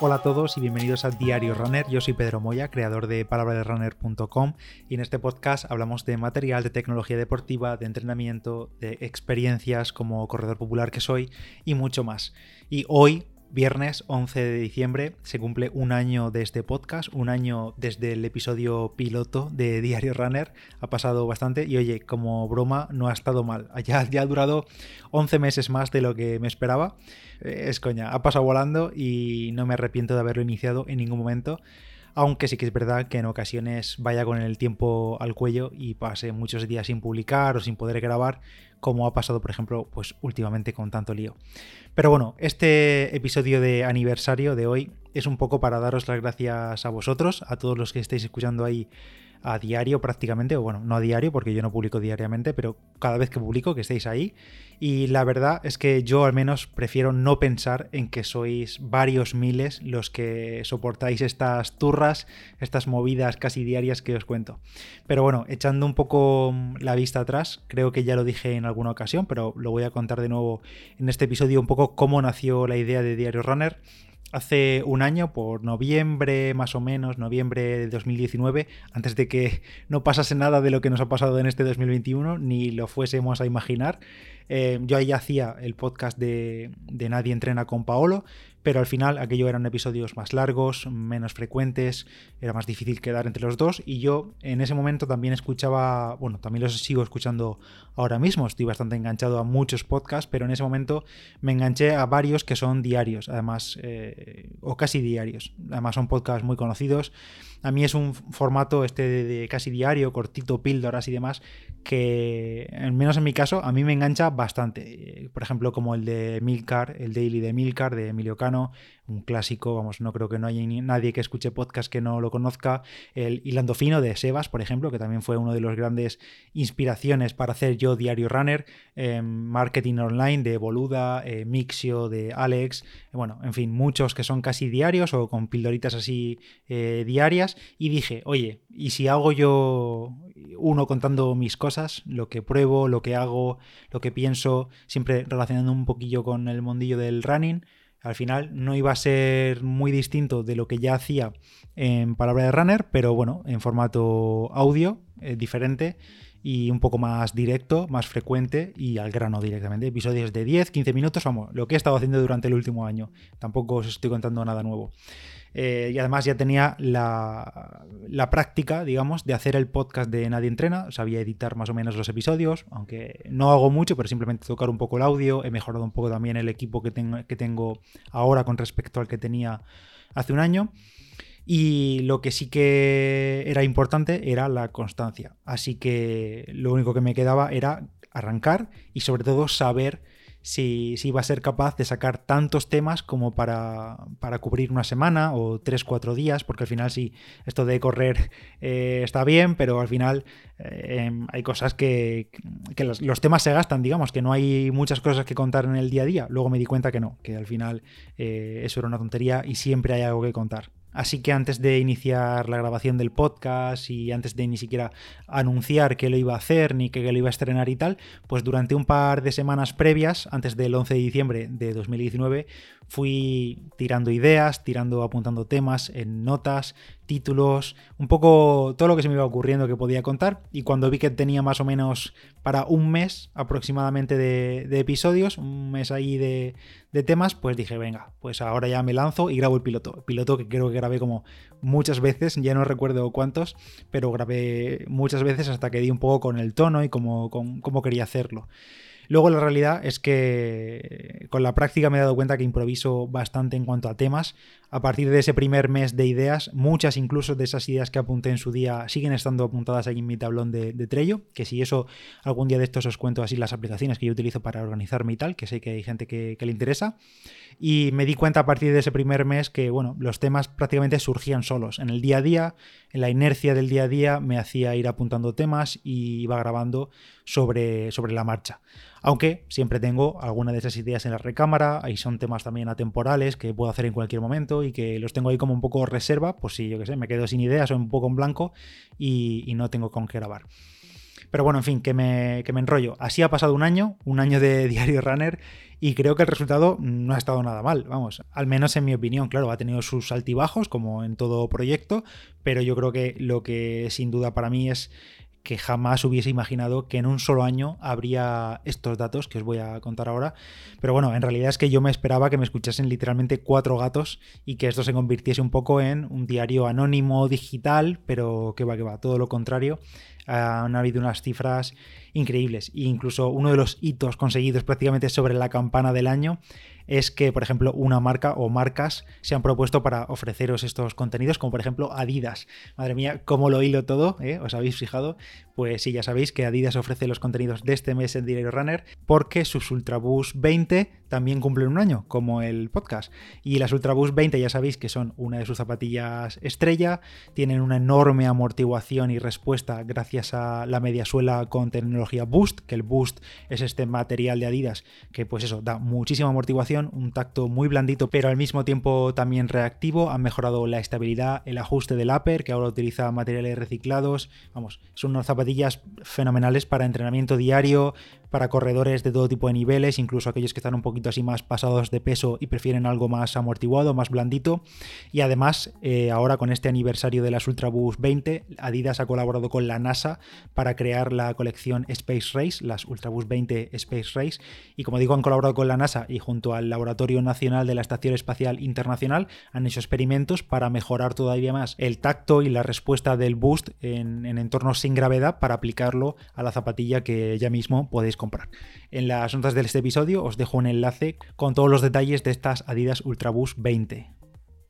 Hola a todos y bienvenidos a Diario Runner. Yo soy Pedro Moya, creador de palabraderunner.com y en este podcast hablamos de material, de tecnología deportiva, de entrenamiento, de experiencias como corredor popular que soy y mucho más. Y hoy Viernes 11 de diciembre se cumple un año de este podcast, un año desde el episodio piloto de Diario Runner. Ha pasado bastante y oye, como broma no ha estado mal. Ya, ya ha durado 11 meses más de lo que me esperaba. Eh, es coña, ha pasado volando y no me arrepiento de haberlo iniciado en ningún momento aunque sí que es verdad que en ocasiones vaya con el tiempo al cuello y pase muchos días sin publicar o sin poder grabar, como ha pasado, por ejemplo, pues últimamente con tanto lío. Pero bueno, este episodio de aniversario de hoy es un poco para daros las gracias a vosotros, a todos los que estáis escuchando ahí a diario prácticamente, o bueno, no a diario porque yo no publico diariamente, pero cada vez que publico que estéis ahí. Y la verdad es que yo al menos prefiero no pensar en que sois varios miles los que soportáis estas turras, estas movidas casi diarias que os cuento. Pero bueno, echando un poco la vista atrás, creo que ya lo dije en alguna ocasión, pero lo voy a contar de nuevo en este episodio un poco cómo nació la idea de Diario Runner hace un año, por noviembre más o menos, noviembre de 2019, antes de que no pasase nada de lo que nos ha pasado en este 2021, ni lo fuésemos a imaginar. Eh, yo ahí hacía el podcast de, de Nadie entrena con Paolo, pero al final aquello eran episodios más largos, menos frecuentes, era más difícil quedar entre los dos y yo en ese momento también escuchaba, bueno, también los sigo escuchando ahora mismo, estoy bastante enganchado a muchos podcasts, pero en ese momento me enganché a varios que son diarios, además, eh, o casi diarios, además son podcasts muy conocidos. A mí es un formato este de, casi diario, cortito, píldoras y demás, que, al menos en mi caso, a mí me engancha bastante. Por ejemplo, como el de Milcar, el daily de Milcar, de Emilio Cano, un clásico, vamos, no creo que no haya nadie que escuche podcast que no lo conozca. El Hilando Fino de Sebas, por ejemplo, que también fue uno de los grandes inspiraciones para hacer yo Diario Runner. Em, marketing Online de Boluda, eh, Mixio de Alex, bueno, en fin, muchos que son casi diarios o con pildoritas así eh, diarias. Y dije, oye, ¿y si hago yo uno contando mis cosas, lo que pruebo, lo que hago, lo que pienso, siempre relacionando un poquillo con el mundillo del running? Al final no iba a ser muy distinto de lo que ya hacía en Palabra de Runner, pero bueno, en formato audio, eh, diferente y un poco más directo, más frecuente y al grano directamente. Episodios de 10, 15 minutos, vamos, lo que he estado haciendo durante el último año. Tampoco os estoy contando nada nuevo. Eh, y además ya tenía la, la, práctica, digamos, de hacer el podcast de Nadie Entrena. Sabía editar más o menos los episodios, aunque no hago mucho, pero simplemente tocar un poco el audio. He mejorado un poco también el equipo que, tengo, que tengo ahora con respecto al que tenía hace un año. Y lo que sí que era importante era la constancia. Así que lo único que me quedaba era arrancar y sobre todo saber si, iba a ser capaz de sacar tantos temas como para, cubrir una semana o tres, cuatro días, porque al final sí, esto de correr eh, está bien, pero al final eh, em, hay cosas que, los, temas se gastan, digamos, que no hay muchas cosas que contar en el día a día. Luego me di cuenta que no, que al final eh, eso era una tontería y siempre hay algo que contar. Así que antes de iniciar la grabación del podcast y antes de ni siquiera anunciar que lo iba a hacer ni que lo iba a estrenar y tal, pues durante un par de semanas previas, antes del 11 de diciembre de 2019, fui tirando ideas, tirando, apuntando temas en notas, títulos, un poco todo lo que se me iba ocurriendo que podía contar. Y cuando vi que tenía más o menos para un mes aproximadamente de, episodios, un mes ahí de, temas, pues dije, venga, pues ahora ya me lanzo y grabo el piloto. piloto que creo que grabé como muchas veces, ya no recuerdo cuántos, pero grabé muchas veces hasta que di un poco con el tono y cómo, cómo quería hacerlo. Luego la realidad es que con la práctica me he dado cuenta que improviso bastante en cuanto a temas. A partir de ese primer mes de ideas, muchas incluso de esas ideas que apunté en su día siguen estando apuntadas ahí en mi tablón de, Trello, que si eso algún día de estos os cuento así las aplicaciones que yo utilizo para organizarme y tal, que sé que hay gente que, que le interesa. Y me di cuenta a partir de ese primer mes que, bueno, los temas prácticamente surgían solos. En el día a día, en la inercia del día a día, me hacía ir apuntando temas y iba grabando sobre, sobre la marcha. Aunque siempre tengo alguna de esas ideas en la recámara, ahí son temas también atemporales que puedo hacer en cualquier momento y que los tengo ahí como un poco reserva, pues si yo que sé, me quedo sin ideas o un poco en blanco y, y no tengo con qué grabar. Pero bueno, en fin, que me, que me enrollo. Así ha pasado un año, un año de Diario Runner, y creo que el resultado no ha estado nada mal, vamos, al menos en mi opinión, claro, ha tenido sus altibajos como en todo proyecto, pero yo creo que lo que sin duda para mí es que jamás hubiese imaginado que en un solo año habría estos datos que os voy a contar ahora. Pero bueno, en realidad es que yo me esperaba que me escuchasen literalmente cuatro gatos y que esto se convirtiese un poco en un diario anónimo digital, pero que va, que va, todo lo contrario. Han habido unas cifras increíbles. E incluso uno de los hitos conseguidos prácticamente sobre la campana del año es que, por ejemplo, una marca o marcas se han propuesto para ofreceros estos contenidos, como por ejemplo Adidas. Madre mía, cómo lo hilo todo, ¿eh? ¿Os habéis fijado? Pues sí, ya sabéis que Adidas ofrece los contenidos de este mes en Diario Runner porque sus Ultraboost 20 también cumplen un año, como el podcast. Y las Ultraboost 20 ya sabéis que son una de sus zapatillas estrella, tienen una enorme amortiguación y respuesta gracias a la mediasuela con tecnología Boost, que el Boost es este material de Adidas que pues eso, da muchísima amortiguación un tacto muy blandito, pero al mismo tiempo también reactivo. Han mejorado la estabilidad, el ajuste del upper, que ahora utiliza materiales reciclados. Vamos, son unas fenomenales para entrenamiento diario, para corredores de todo tipo de niveles, incluso aquellos que están un poquito así más pasados de peso y prefieren algo más amortiguado, más blandito. Y además, eh, ahora con este aniversario de las Ultraboost 20, Adidas ha colaborado con la NASA para crear la colección Space Race, las Ultraboost 20 Space Race. Y como digo, han colaborado con la NASA y junto al Laboratorio Nacional de la Estación Espacial Internacional han hecho experimentos para mejorar todavía más el tacto y la respuesta del boost en, en entornos sin gravedad para aplicarlo a la zapatilla que ya mismo podéis comprar. En las notas de este episodio os dejo un enlace con todos los detalles de estas Adidas Ultraboost 20.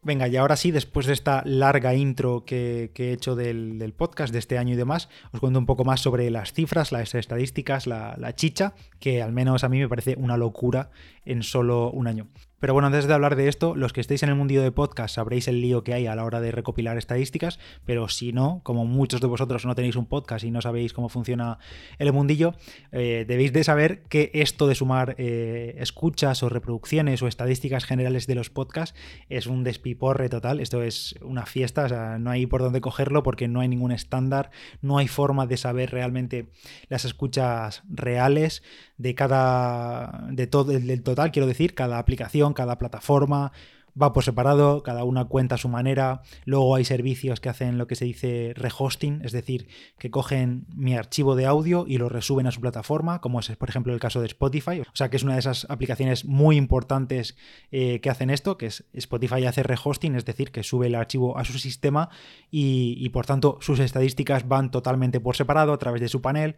Venga, y ahora sí, después de esta larga intro que, he hecho del, podcast de este año y demás, os cuento un poco más sobre las cifras, las estadísticas, la, la chicha, que al menos a mí me parece una locura en solo un año. Pero bueno, antes de hablar de esto, los que estéis en el mundillo de podcast sabréis el lío que hay a la hora de recopilar estadísticas, pero si no, como muchos de vosotros no tenéis un podcast y no sabéis cómo funciona el mundillo, eh, debéis de saber que esto de sumar eh, escuchas o reproducciones o estadísticas generales de los podcasts es un despiporre total, esto es una fiesta, o sea, no hay por dónde cogerlo porque no hay ningún estándar, no hay forma de saber realmente las escuchas reales de cada, de todo, del total, quiero decir, cada aplicación cada plataforma, va por separado, cada una cuenta a su manera. Luego hay servicios que hacen lo que se dice rehosting, es decir, que cogen mi archivo de audio y lo resuben a su plataforma, como es por ejemplo el caso de Spotify. O sea que es una de esas aplicaciones muy importantes eh, que hacen esto, que es Spotify hace rehosting, es decir, que sube el archivo a su sistema y, por tanto sus estadísticas van totalmente por separado a través de su panel.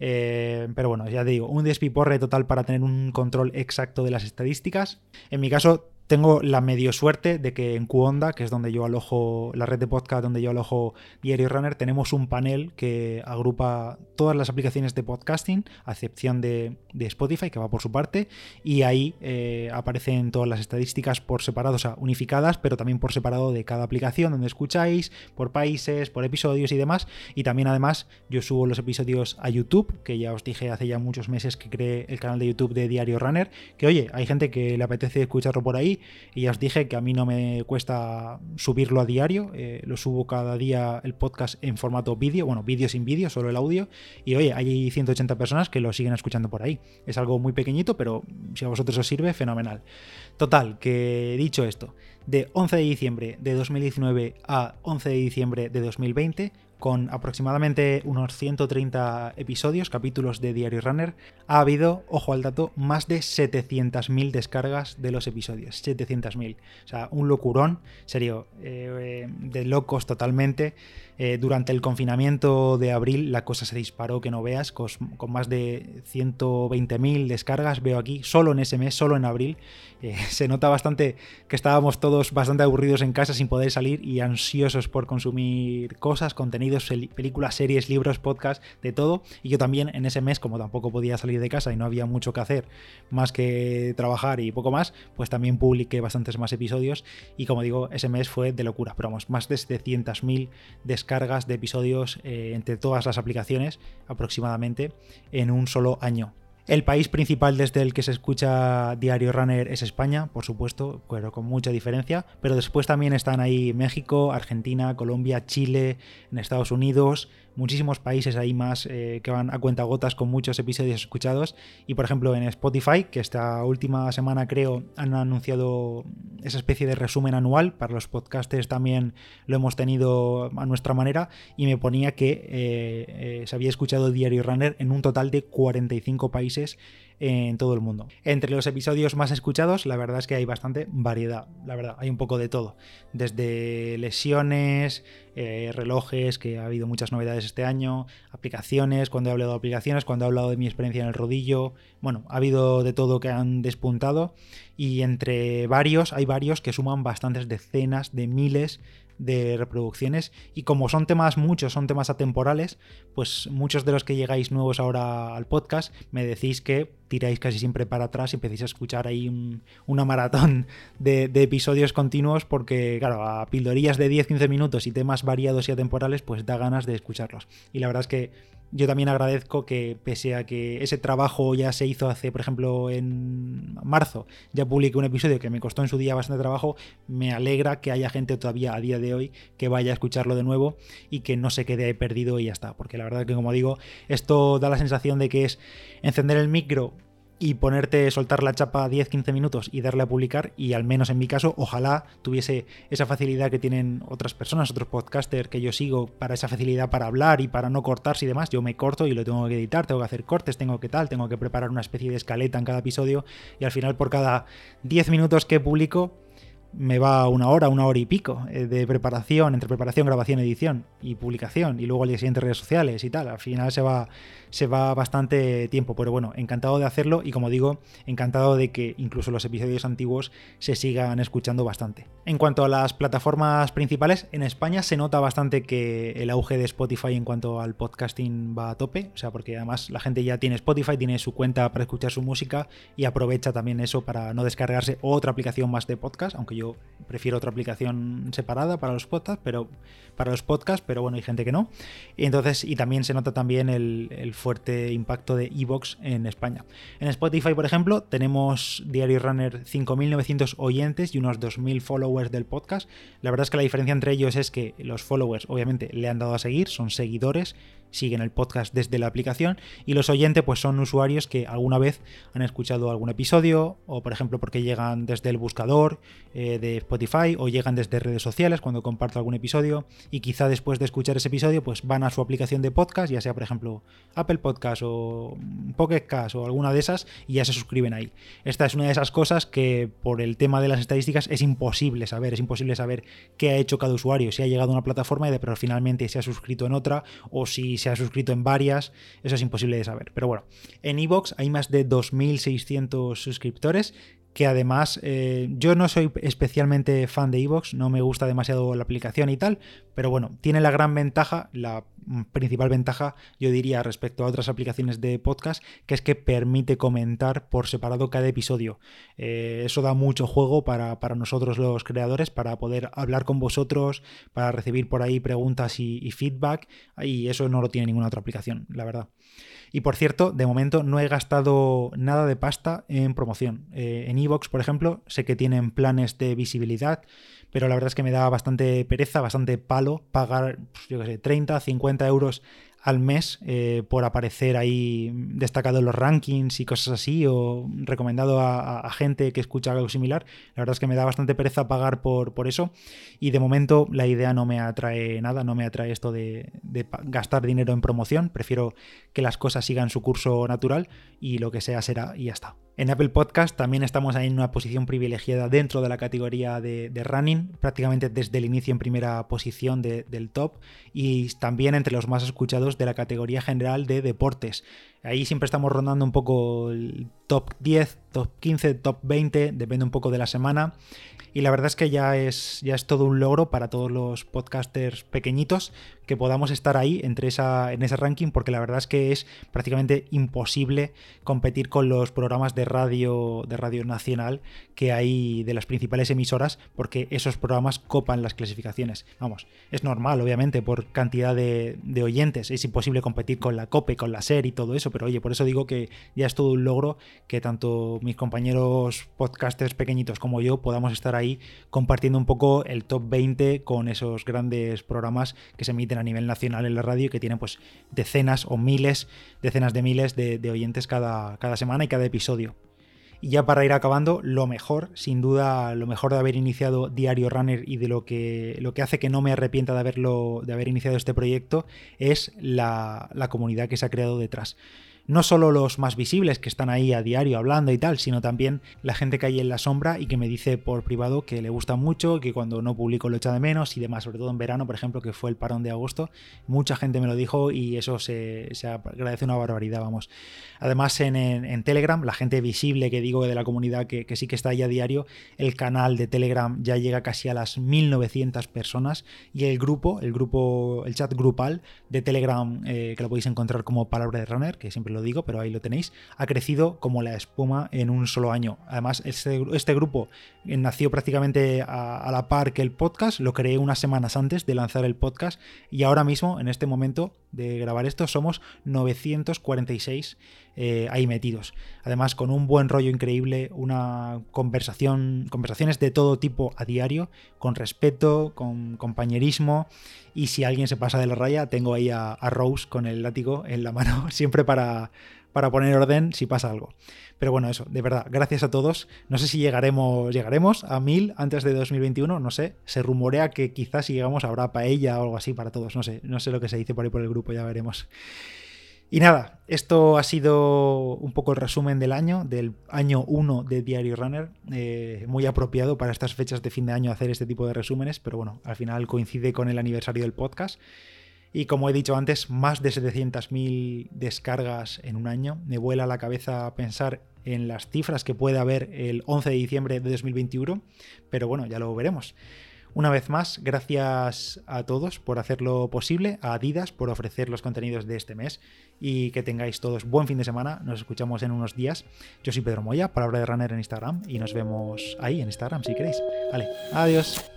Eh, pero bueno, ya te digo, un despiporre total para tener un control exacto de las estadísticas. En mi caso, tengo la medio suerte de que en Qonda, que es donde yo alojo, la red de podcast donde yo alojo Diario Runner, tenemos un panel que agrupa todas las aplicaciones de podcasting, a excepción de, Spotify, que va por su parte, y ahí eh, aparecen todas las estadísticas por separado, o sea, unificadas, pero también por separado de cada aplicación donde escucháis, por países, por episodios y demás. Y también además yo subo los episodios a YouTube, que ya os dije hace ya muchos meses que creé el canal de YouTube de Diario Runner, que oye, hay gente que le apetece escucharlo por ahí y ya os dije que a mí no me cuesta subirlo a diario, eh, lo subo cada día el podcast en formato vídeo, bueno, vídeo sin vídeo, solo el audio, y oye, hay 180 personas que lo siguen escuchando por ahí. Es algo muy pequeñito, pero si a vosotros os sirve, fenomenal. Total, que dicho esto, de 11 de diciembre de 2019 a 11 de diciembre de 2020, con aproximadamente unos 130 episodios, capítulos de Diario Runner, ha habido, ojo al dato, más de 700.000 descargas de los episodios. 700.000. O sea, un locurón, serio, eh, de locos totalmente. Eh, durante el confinamiento de abril la cosa se disparó, que no veas, con, más de 120.000 descargas, veo aquí, solo en ese mes, solo en abril. Eh, se nota bastante que estábamos todos bastante aburridos en casa sin poder salir y ansiosos por consumir cosas, contenidos, películas, series, libros, podcasts, de todo. Y yo también en ese mes, como tampoco podía salir de casa y no había mucho que hacer más que trabajar y poco más, pues también publiqué bastantes más episodios y como digo, ese mes fue de locura, pero vamos, más de 700.000 descargas cargas de episodios eh, entre todas las aplicaciones aproximadamente en un solo año. El país principal desde el que se escucha Diario Runner es España, por supuesto, pero con mucha diferencia. Pero después también están ahí México, Argentina, Colombia, Chile, en Estados Unidos, muchísimos países ahí más eh, que van a cuenta gotas con muchos episodios escuchados. Y por ejemplo en Spotify, que esta última semana creo han anunciado esa especie de resumen anual, para los podcasters también lo hemos tenido a nuestra manera, y me ponía que eh, eh, se había escuchado Diario Runner en un total de 45 países en todo el mundo. Entre los episodios más escuchados, la verdad es que hay bastante variedad, la verdad, hay un poco de todo. Desde lesiones, eh, relojes, que ha habido muchas novedades este año, aplicaciones, cuando he hablado de aplicaciones, cuando he hablado de mi experiencia en el rodillo, bueno, ha habido de todo que han despuntado y entre varios, hay varios que suman bastantes decenas de miles de reproducciones. Y como son temas muchos, son temas atemporales, pues muchos de los que llegáis nuevos ahora al podcast me decís que tiráis casi siempre para atrás y empecéis a escuchar ahí una maratón de, episodios continuos porque, claro, a pildorillas de 10-15 minutos y temas variados y atemporales, pues da ganas de escucharlos. Y la verdad es que yo también agradezco que pese a que ese trabajo ya se hizo hace, por ejemplo, en marzo, ya publiqué un episodio que me costó en su día bastante trabajo, me alegra que haya gente todavía a día de hoy que vaya a escucharlo de nuevo y que no se quede ahí perdido y ya está, porque la verdad que como digo, esto da la sensación de que es encender el micro y ponerte, soltar la chapa 10-15 minutos y darle a publicar y al menos en mi caso, ojalá tuviese esa facilidad que tienen otras personas, otros podcasters que yo sigo para esa facilidad para hablar y para no cortarse y demás. Yo me corto y lo tengo que editar, tengo que hacer cortes, tengo que tal, tengo que preparar una especie de escaleta en cada episodio y al final por cada 10 minutos que publico me va una hora, una hora y pico eh, de preparación, entre preparación, grabación, edición y publicación, y luego al día siguiente redes sociales y tal. Al final se va, se va bastante tiempo, pero bueno, encantado de hacerlo y como digo, encantado de que incluso los episodios antiguos se sigan escuchando bastante. En cuanto a las plataformas principales, en España se nota bastante que el auge de Spotify en cuanto al podcasting va a tope, o sea, porque además la gente ya tiene Spotify, tiene su cuenta para escuchar su música y aprovecha también eso para no descargarse otra aplicación más de podcast, aunque yo yo prefiero otra aplicación separada para los podcasts, pero para los podcasts, pero bueno, hay gente que no. Y entonces, y también se nota también el, fuerte impacto de Evox en España. En Spotify, por ejemplo, tenemos Diario Runner 5.900 oyentes y unos 2.000 followers del podcast. La verdad es que la diferencia entre ellos es que los followers, obviamente, le han dado a seguir, son seguidores siguen el podcast desde la aplicación y los oyentes pues son usuarios que alguna vez han escuchado algún episodio o por ejemplo porque llegan desde el buscador eh, de Spotify o llegan desde redes sociales cuando comparto algún episodio y quizá después de escuchar ese episodio pues van a su aplicación de podcast ya sea por ejemplo Apple Podcast o Pocket Cast o alguna de esas y ya se suscriben ahí. Esta es una de esas cosas que por el tema de las estadísticas es imposible saber, es imposible saber qué ha hecho cada usuario, si ha llegado a una plataforma y de pero finalmente se ha suscrito en otra o si se ha suscrito en varias, eso es imposible de saber. Pero bueno, en Evox hay más de 2.600 suscriptores que además eh, yo no soy especialmente fan de Evox, no me gusta demasiado la aplicación y tal, pero bueno, tiene la gran ventaja, la principal ventaja yo diría respecto a otras aplicaciones de podcast, que es que permite comentar por separado cada episodio. Eh, eso da mucho juego para, nosotros los creadores, para poder hablar con vosotros, para recibir por ahí preguntas y feedback, y eso no lo tiene ninguna otra aplicación, la verdad. Y por cierto, de momento no he gastado nada de pasta en promoción. Eh, en Evox, por ejemplo, sé que tienen planes de visibilidad, pero la verdad es que me da bastante pereza, bastante palo pagar, pues, yo qué sé, 30, 50 euros al mes eh, por aparecer ahí destacado en los rankings y cosas así, o recomendado a, gente que escucha algo similar. La verdad es que me da bastante pereza pagar por, por eso. Y de momento la idea no me atrae nada, no me atrae esto de, de, gastar dinero en promoción. Prefiero que las cosas sigan su curso natural y lo que sea será y ya está. En Apple Podcast también estamos ahí en una posición privilegiada dentro de la categoría de, running, prácticamente desde el inicio en primera posición del top y también entre los más escuchados de la categoría general de deportes. Ahí siempre estamos rondando un poco el top 10, top 15, top 20, depende un poco de la semana y la verdad es que ya es, ya es todo un logro para todos los podcasters pequeñitos que podamos estar ahí entre esa, en ese ranking, porque la verdad es que es prácticamente imposible competir con los programas de radio, de radio nacional que hay de las principales emisoras, porque esos programas copan las clasificaciones. Vamos, es normal, obviamente, por cantidad de, oyentes, es imposible competir con la COPE, con la SER y todo eso, pero oye, por eso digo que ya es todo un logro que tanto mis compañeros podcasters pequeñitos como yo podamos estar ahí compartiendo un poco el top 20 con esos grandes programas que se emiten a nivel nacional en la radio y que tienen pues decenas o miles, decenas de miles de, de oyentes cada, cada semana y cada episodio. Y ya para ir acabando, lo mejor, sin duda, lo mejor de haber iniciado Diario Runner y de lo que, lo que hace que no me arrepienta de, haberlo, de haber iniciado este proyecto es la, la comunidad que se ha creado detrás no solo los más visibles que están ahí a diario hablando y tal, sino también la gente que hay en la sombra y que me dice por privado que le gusta mucho, que cuando no publico lo echa de menos y demás, sobre todo en verano, por ejemplo, que fue el parón de agosto, mucha gente me lo dijo y eso se, agradece una barbaridad, vamos. Además, en, Telegram, la gente visible que digo de la comunidad que, sí que está ahí a diario, el canal de Telegram ya llega casi a las 1900 personas y el grupo, el grupo, el chat grupal de Telegram, eh, que lo podéis encontrar como Palabra de Runner, que siempre lo digo, pero ahí lo tenéis, ha crecido como la espuma en un solo año. Además, este, este grupo nació prácticamente a, la par que el podcast, lo creé unas semanas antes de lanzar el podcast y ahora mismo, en este momento de grabar esto, somos 946 eh, ahí metidos. Además, con un buen rollo increíble, una conversación, conversaciones de todo tipo a diario, con respeto, con compañerismo. Y si alguien se pasa de la raya, tengo ahí a, Rose con el látigo en la mano, siempre para, para poner orden si pasa algo. Pero bueno, eso, de verdad, gracias a todos. No sé si llegaremos, llegaremos a mil antes de 2021, no sé. Se rumorea que quizás si llegamos habrá paella o algo así para todos, no sé, no sé lo que se dice por ahí por el grupo, ya veremos. Y nada, esto ha sido un poco el resumen del año, del año 1 de Diario Runner. Eh, muy apropiado para estas fechas de fin de año hacer este tipo de resúmenes, pero bueno, al final coincide con el aniversario del podcast. Y como he dicho antes, más de 700.000 descargas en un año. Me vuela la cabeza pensar en las cifras que puede haber el 11 de diciembre de 2021, pero bueno, ya lo veremos. Una vez más, gracias a todos por hacerlo posible, a Adidas por ofrecer los contenidos de este mes y que tengáis todos buen fin de semana. Nos escuchamos en unos días. Yo soy Pedro Moya, palabra de runner en Instagram y nos vemos ahí en Instagram si queréis. Vale, adiós.